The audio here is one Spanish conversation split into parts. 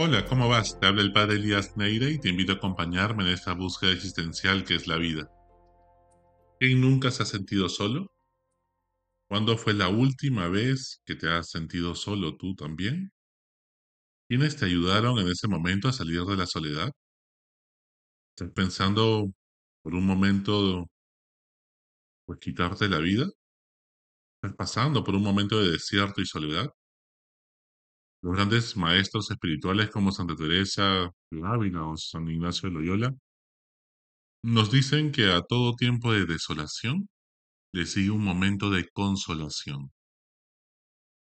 Hola, ¿cómo vas? Te habla el padre Elías Neire y te invito a acompañarme en esta búsqueda existencial que es la vida. ¿Quién nunca se ha sentido solo? ¿Cuándo fue la última vez que te has sentido solo tú también? ¿Quiénes te ayudaron en ese momento a salir de la soledad? ¿Estás pensando por un momento pues quitarte la vida? ¿Estás pasando por un momento de desierto y soledad? Los grandes maestros espirituales como Santa Teresa de Ávila o San Ignacio de Loyola nos dicen que a todo tiempo de desolación le sigue un momento de consolación.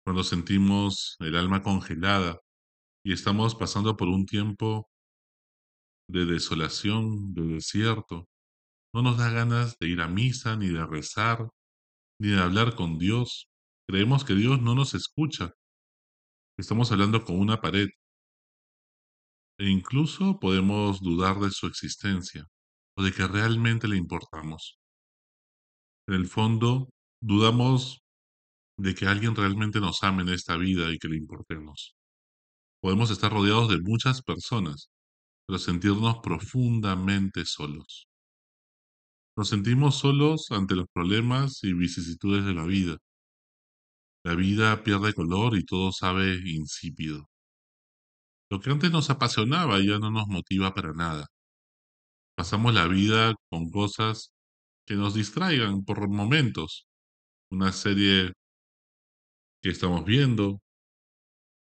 Cuando sentimos el alma congelada y estamos pasando por un tiempo de desolación, de desierto, no nos da ganas de ir a misa, ni de rezar, ni de hablar con Dios. Creemos que Dios no nos escucha. Estamos hablando con una pared. E incluso podemos dudar de su existencia o de que realmente le importamos. En el fondo, dudamos de que alguien realmente nos ame en esta vida y que le importemos. Podemos estar rodeados de muchas personas, pero sentirnos profundamente solos. Nos sentimos solos ante los problemas y vicisitudes de la vida. La vida pierde color y todo sabe insípido. Lo que antes nos apasionaba ya no nos motiva para nada. Pasamos la vida con cosas que nos distraigan por momentos. Una serie que estamos viendo,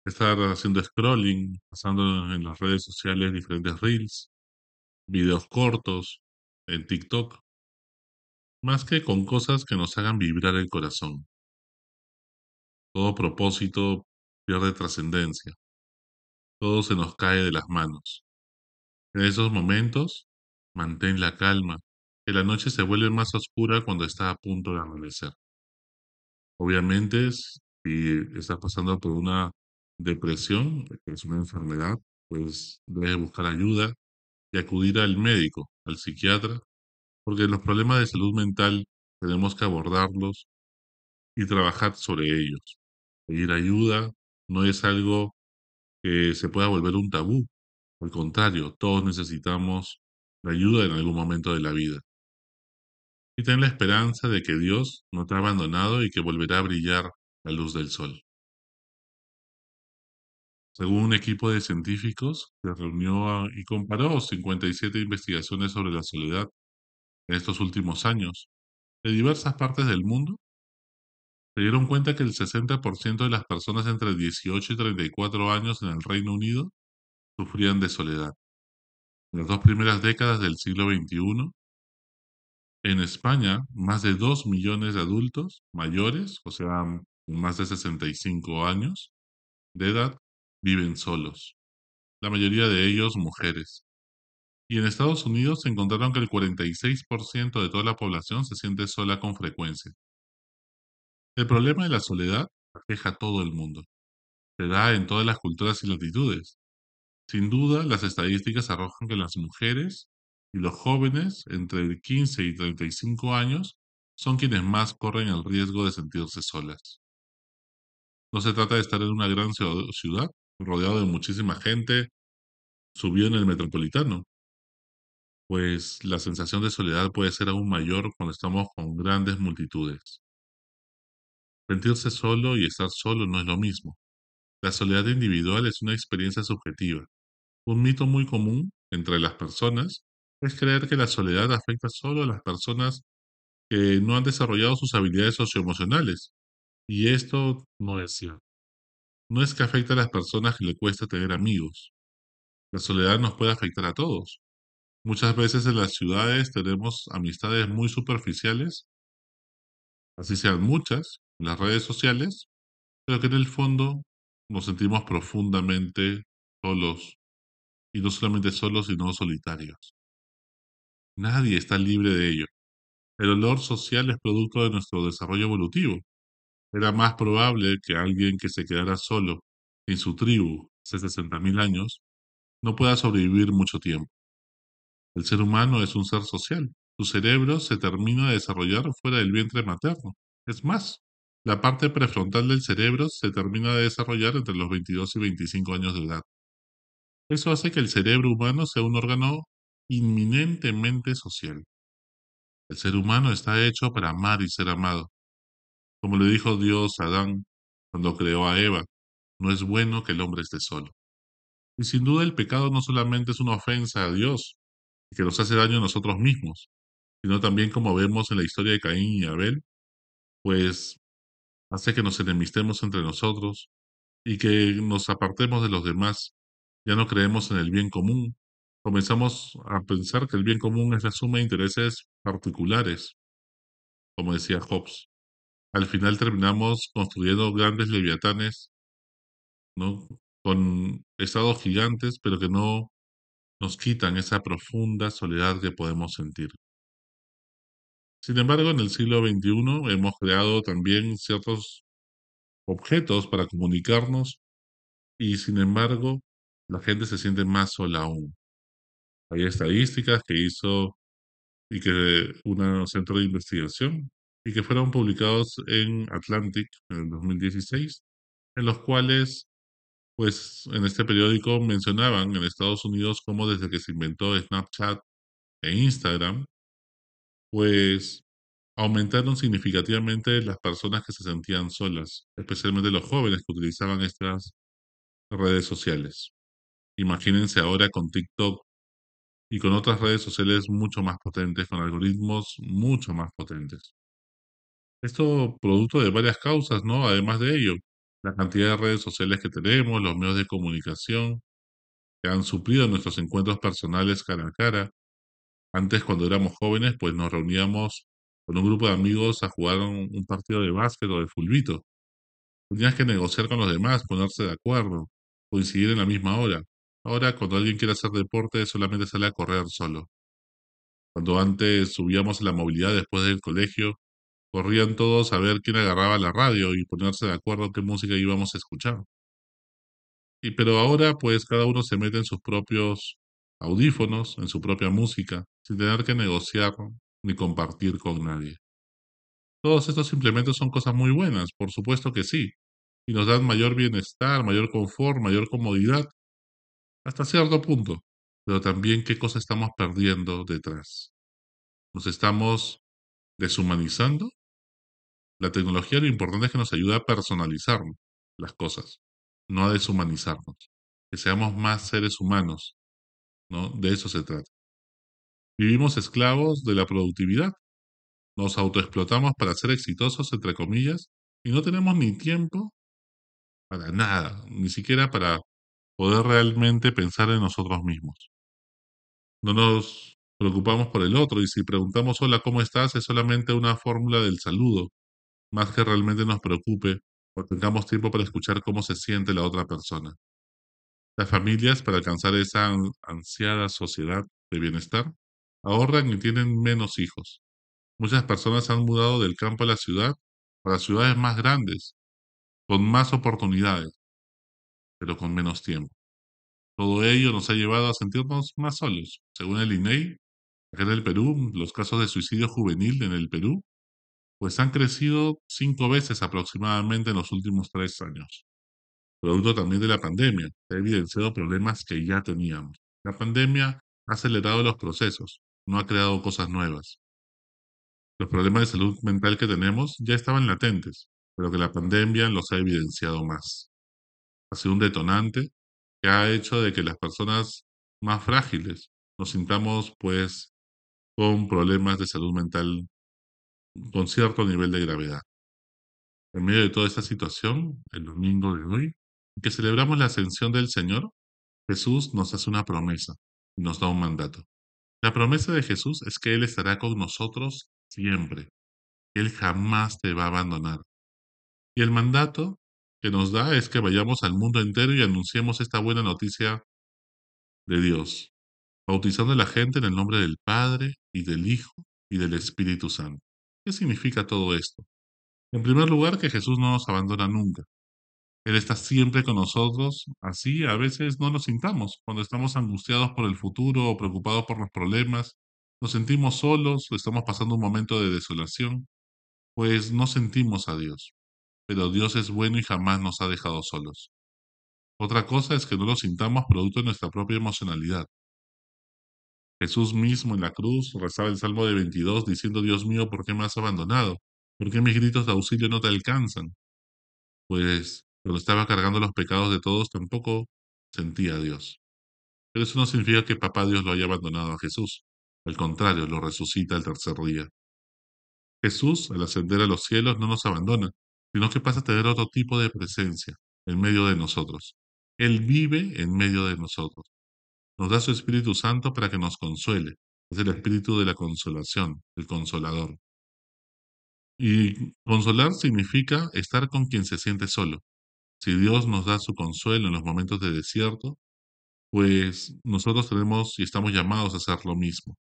estar haciendo scrolling, pasando en las redes sociales diferentes reels, videos cortos, en TikTok, más que con cosas que nos hagan vibrar el corazón. Todo propósito pierde trascendencia. Todo se nos cae de las manos. En esos momentos, mantén la calma, que la noche se vuelve más oscura cuando está a punto de amanecer. Obviamente, si estás pasando por una depresión, que es una enfermedad, pues debes buscar ayuda y acudir al médico, al psiquiatra, porque los problemas de salud mental tenemos que abordarlos y trabajar sobre ellos. Pedir ayuda no es algo que se pueda volver un tabú, al contrario, todos necesitamos la ayuda en algún momento de la vida. Y ten la esperanza de que Dios no te ha abandonado y que volverá a brillar la luz del sol. Según un equipo de científicos que reunió y comparó 57 investigaciones sobre la soledad en estos últimos años de diversas partes del mundo, se dieron cuenta que el 60% de las personas entre 18 y 34 años en el Reino Unido sufrían de soledad. En las dos primeras décadas del siglo XXI, en España, más de 2 millones de adultos mayores, o sea, más de 65 años de edad, viven solos, la mayoría de ellos mujeres. Y en Estados Unidos se encontraron que el 46% de toda la población se siente sola con frecuencia. El problema de la soledad aqueja a todo el mundo. Se da en todas las culturas y latitudes. Sin duda, las estadísticas arrojan que las mujeres y los jóvenes entre 15 y 35 años son quienes más corren el riesgo de sentirse solas. No se trata de estar en una gran ciudad rodeado de muchísima gente, subido en el metropolitano, pues la sensación de soledad puede ser aún mayor cuando estamos con grandes multitudes. Sentirse solo y estar solo no es lo mismo. La soledad individual es una experiencia subjetiva. Un mito muy común entre las personas es creer que la soledad afecta solo a las personas que no han desarrollado sus habilidades socioemocionales. Y esto no es cierto. No es que afecte a las personas que le cuesta tener amigos. La soledad nos puede afectar a todos. Muchas veces en las ciudades tenemos amistades muy superficiales, así sean muchas, las redes sociales, pero que en el fondo nos sentimos profundamente solos, y no solamente solos, sino solitarios. Nadie está libre de ello. El olor social es producto de nuestro desarrollo evolutivo. Era más probable que alguien que se quedara solo en su tribu hace 60.000 años no pueda sobrevivir mucho tiempo. El ser humano es un ser social. Su cerebro se termina de desarrollar fuera del vientre materno. Es más, la parte prefrontal del cerebro se termina de desarrollar entre los 22 y 25 años de edad. Eso hace que el cerebro humano sea un órgano inminentemente social. El ser humano está hecho para amar y ser amado. Como le dijo Dios a Adán cuando creó a Eva, no es bueno que el hombre esté solo. Y sin duda el pecado no solamente es una ofensa a Dios y que nos hace daño a nosotros mismos, sino también como vemos en la historia de Caín y Abel, pues hace que nos enemistemos entre nosotros y que nos apartemos de los demás. Ya no creemos en el bien común. Comenzamos a pensar que el bien común es la suma de intereses particulares, como decía Hobbes. Al final terminamos construyendo grandes leviatanes, ¿no? Con estados gigantes, pero que no nos quitan esa profunda soledad que podemos sentir. Sin embargo, en el siglo XXI hemos creado también ciertos objetos para comunicarnos y sin embargo la gente se siente más sola aún. Hay estadísticas que hizo y que un centro de investigación y que fueron publicados en Atlantic en el 2016, en los cuales, pues, en este periódico mencionaban en Estados Unidos cómo desde que se inventó Snapchat e Instagram, pues aumentaron significativamente las personas que se sentían solas, especialmente los jóvenes que utilizaban estas redes sociales. Imagínense ahora con TikTok y con otras redes sociales mucho más potentes, con algoritmos mucho más potentes. Esto producto de varias causas, ¿no? Además de ello, la cantidad de redes sociales que tenemos, los medios de comunicación que han suplido nuestros encuentros personales cara a cara. Antes, cuando éramos jóvenes, pues nos reuníamos con un grupo de amigos a jugar un, partido de básquet o de fulbito. Tenías que negociar con los demás, ponerse de acuerdo, coincidir en la misma hora. Ahora, cuando alguien quiere hacer deporte, solamente sale a correr solo. Cuando antes subíamos a la movilidad después del colegio, corrían todos a ver quién agarraba la radio y ponerse de acuerdo qué música íbamos a escuchar. Y pero ahora, pues cada uno se mete en sus propios audífonos, en su propia música, sin tener que negociar ni compartir con nadie. Todos estos implementos son cosas muy buenas, por supuesto que sí, y nos dan mayor bienestar, mayor confort, mayor comodidad, hasta cierto punto, pero también qué cosa estamos perdiendo detrás. Nos estamos deshumanizando. La tecnología lo importante es que nos ayuda a personalizar las cosas, no a deshumanizarnos, que seamos más seres humanos, ¿no? De eso se trata. Vivimos esclavos de la productividad, nos autoexplotamos para ser exitosos, entre comillas, y no tenemos ni tiempo para nada, ni siquiera para poder realmente pensar en nosotros mismos. No nos preocupamos por el otro y si preguntamos hola, ¿cómo estás? es solamente una fórmula del saludo, más que realmente nos preocupe o tengamos tiempo para escuchar cómo se siente la otra persona. Las familias, para alcanzar esa ansiada sociedad de bienestar, ahorran y tienen menos hijos. Muchas personas han mudado del campo a la ciudad para ciudades más grandes, con más oportunidades, pero con menos tiempo. Todo ello nos ha llevado a sentirnos más solos. Según el INEI, acá en el Perú, los casos de suicidio juvenil en el Perú, pues han crecido cinco veces aproximadamente en los últimos tres años. Producto también de la pandemia, ha evidenciado problemas que ya teníamos. La pandemia ha acelerado los procesos, no ha creado cosas nuevas. Los problemas de salud mental que tenemos ya estaban latentes, pero que la pandemia los ha evidenciado más. Ha sido un detonante que ha hecho de que las personas más frágiles nos sintamos pues con problemas de salud mental con cierto nivel de gravedad. En medio de toda esta situación, el domingo de hoy, que celebramos la ascensión del Señor, Jesús nos hace una promesa y nos da un mandato. La promesa de Jesús es que Él estará con nosotros siempre. Él jamás te va a abandonar. Y el mandato que nos da es que vayamos al mundo entero y anunciemos esta buena noticia de Dios, bautizando a la gente en el nombre del Padre y del Hijo y del Espíritu Santo. ¿Qué significa todo esto? En primer lugar, que Jesús no nos abandona nunca. Él está siempre con nosotros, así a veces no nos sintamos. Cuando estamos angustiados por el futuro o preocupados por los problemas, nos sentimos solos o estamos pasando un momento de desolación, pues no sentimos a Dios. Pero Dios es bueno y jamás nos ha dejado solos. Otra cosa es que no lo sintamos producto de nuestra propia emocionalidad. Jesús mismo en la cruz rezaba el Salmo de 22 diciendo, Dios mío, ¿por qué me has abandonado? ¿Por qué mis gritos de auxilio no te alcanzan? Pues cuando estaba cargando los pecados de todos tampoco sentía a Dios. Pero eso no significa que Papá Dios lo haya abandonado a Jesús. Al contrario, lo resucita el tercer día. Jesús, al ascender a los cielos, no nos abandona, sino que pasa a tener otro tipo de presencia en medio de nosotros. Él vive en medio de nosotros. Nos da su Espíritu Santo para que nos consuele. Es el Espíritu de la consolación, el consolador. Y consolar significa estar con quien se siente solo. Si Dios nos da su consuelo en los momentos de desierto, pues nosotros tenemos y estamos llamados a hacer lo mismo.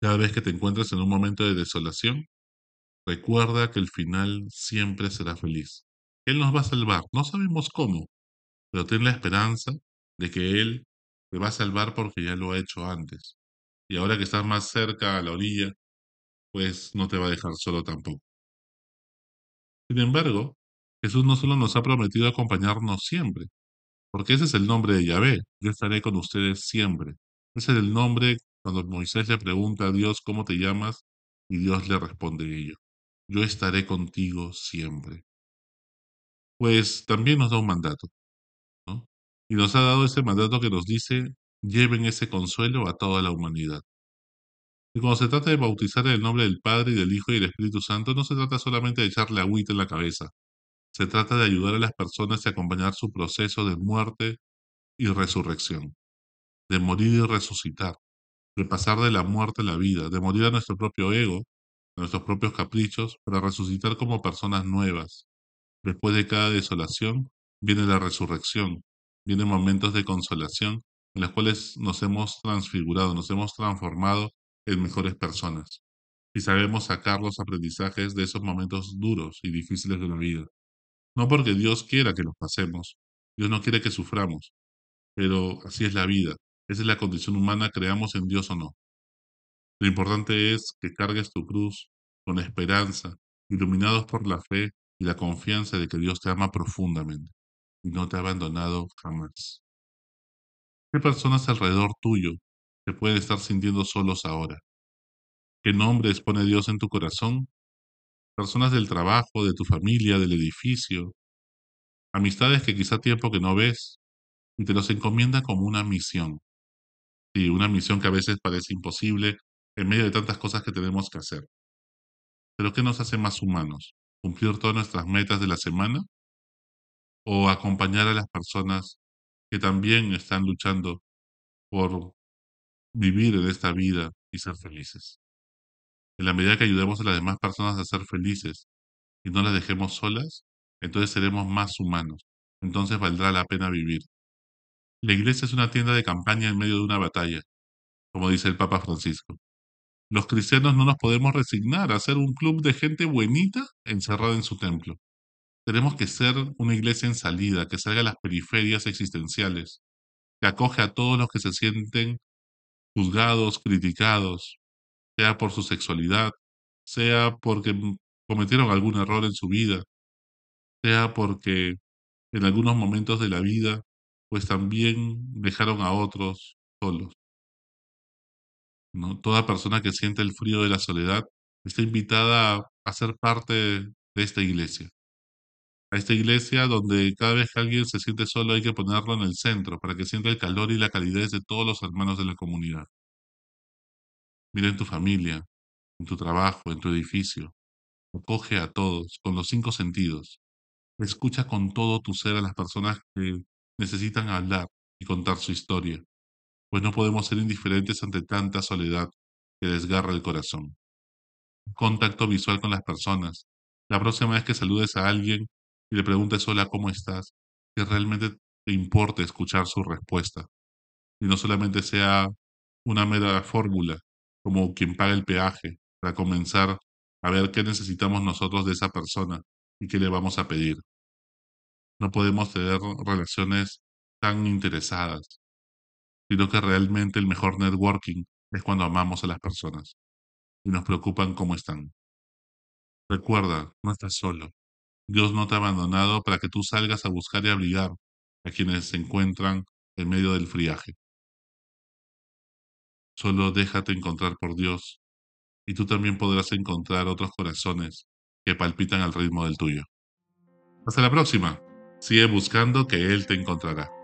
Cada vez que te encuentres en un momento de desolación, recuerda que el final siempre será feliz. Él nos va a salvar. No sabemos cómo, pero ten la esperanza de que Él te va a salvar porque ya lo ha hecho antes. Y ahora que estás más cerca a la orilla, pues no te va a dejar solo tampoco. Sin embargo, Jesús no solo nos ha prometido acompañarnos siempre, porque ese es el nombre de Yahvé, yo estaré con ustedes siempre. Ese es el nombre cuando Moisés le pregunta a Dios cómo te llamas y Dios le responde ello. Yo estaré contigo siempre. Pues también nos da un mandato, ¿no? Y nos ha dado ese mandato que nos dice, lleven ese consuelo a toda la humanidad. Y cuando se trata de bautizar en el nombre del Padre y del Hijo y del Espíritu Santo, no se trata solamente de echarle agüita en la cabeza. Se trata de ayudar a las personas y acompañar su proceso de muerte y resurrección, de morir y resucitar, de pasar de la muerte a la vida, de morir a nuestro propio ego, a nuestros propios caprichos, para resucitar como personas nuevas. Después de cada desolación viene la resurrección, vienen momentos de consolación en los cuales nos hemos transfigurado, nos hemos transformado en mejores personas. Y sabemos sacar los aprendizajes de esos momentos duros y difíciles de la vida. No porque Dios quiera que los pasemos, Dios no quiere que suframos, pero así es la vida, esa es la condición humana, creamos en Dios o no. Lo importante es que cargues tu cruz con esperanza, iluminados por la fe y la confianza de que Dios te ama profundamente y no te ha abandonado jamás. ¿Qué personas alrededor tuyo te pueden estar sintiendo solos ahora? ¿Qué nombres pone Dios en tu corazón? Personas del trabajo, de tu familia, del edificio, amistades que quizá tiempo que no ves y te los encomienda como una misión. Sí, una misión que a veces parece imposible en medio de tantas cosas que tenemos que hacer. Pero ¿qué nos hace más humanos? ¿Cumplir todas nuestras metas de la semana? ¿O acompañar a las personas que también están luchando por vivir en esta vida y ser felices? En la medida que ayudemos a las demás personas a ser felices y no las dejemos solas, entonces seremos más humanos. Entonces valdrá la pena vivir. La iglesia es una tienda de campaña en medio de una batalla, como dice el Papa Francisco. Los cristianos no nos podemos resignar a ser un club de gente buenita encerrada en su templo. Tenemos que ser una iglesia en salida, que salga a las periferias existenciales, que acoge a todos los que se sienten juzgados, criticados, sea por su sexualidad, sea porque cometieron algún error en su vida, sea porque en algunos momentos de la vida pues también dejaron a otros solos. ¿no? Toda persona que siente el frío de la soledad está invitada a, ser parte de esta iglesia. A esta iglesia donde cada vez que alguien se siente solo hay que ponerlo en el centro para que sienta el calor y la calidez de todos los hermanos de la comunidad. Mira en tu familia, en tu trabajo, en tu edificio. Acoge a todos con los cinco sentidos. Escucha con todo tu ser a las personas que necesitan hablar y contar su historia, pues no podemos ser indiferentes ante tanta soledad que desgarra el corazón. Contacto visual con las personas. La próxima vez que saludes a alguien y le preguntes hola, ¿cómo estás? Que realmente te importe escuchar su respuesta y no solamente sea una mera fórmula como quien paga el peaje para comenzar a ver qué necesitamos nosotros de esa persona y qué le vamos a pedir. No podemos tener relaciones tan interesadas, sino que realmente el mejor networking es cuando amamos a las personas y nos preocupan cómo están. Recuerda, no estás solo. Dios no te ha abandonado para que tú salgas a buscar y abrigar a quienes se encuentran en medio del friaje. Solo déjate encontrar por Dios y tú también podrás encontrar otros corazones que palpitan al ritmo del tuyo. Hasta la próxima. Sigue buscando que Él te encontrará.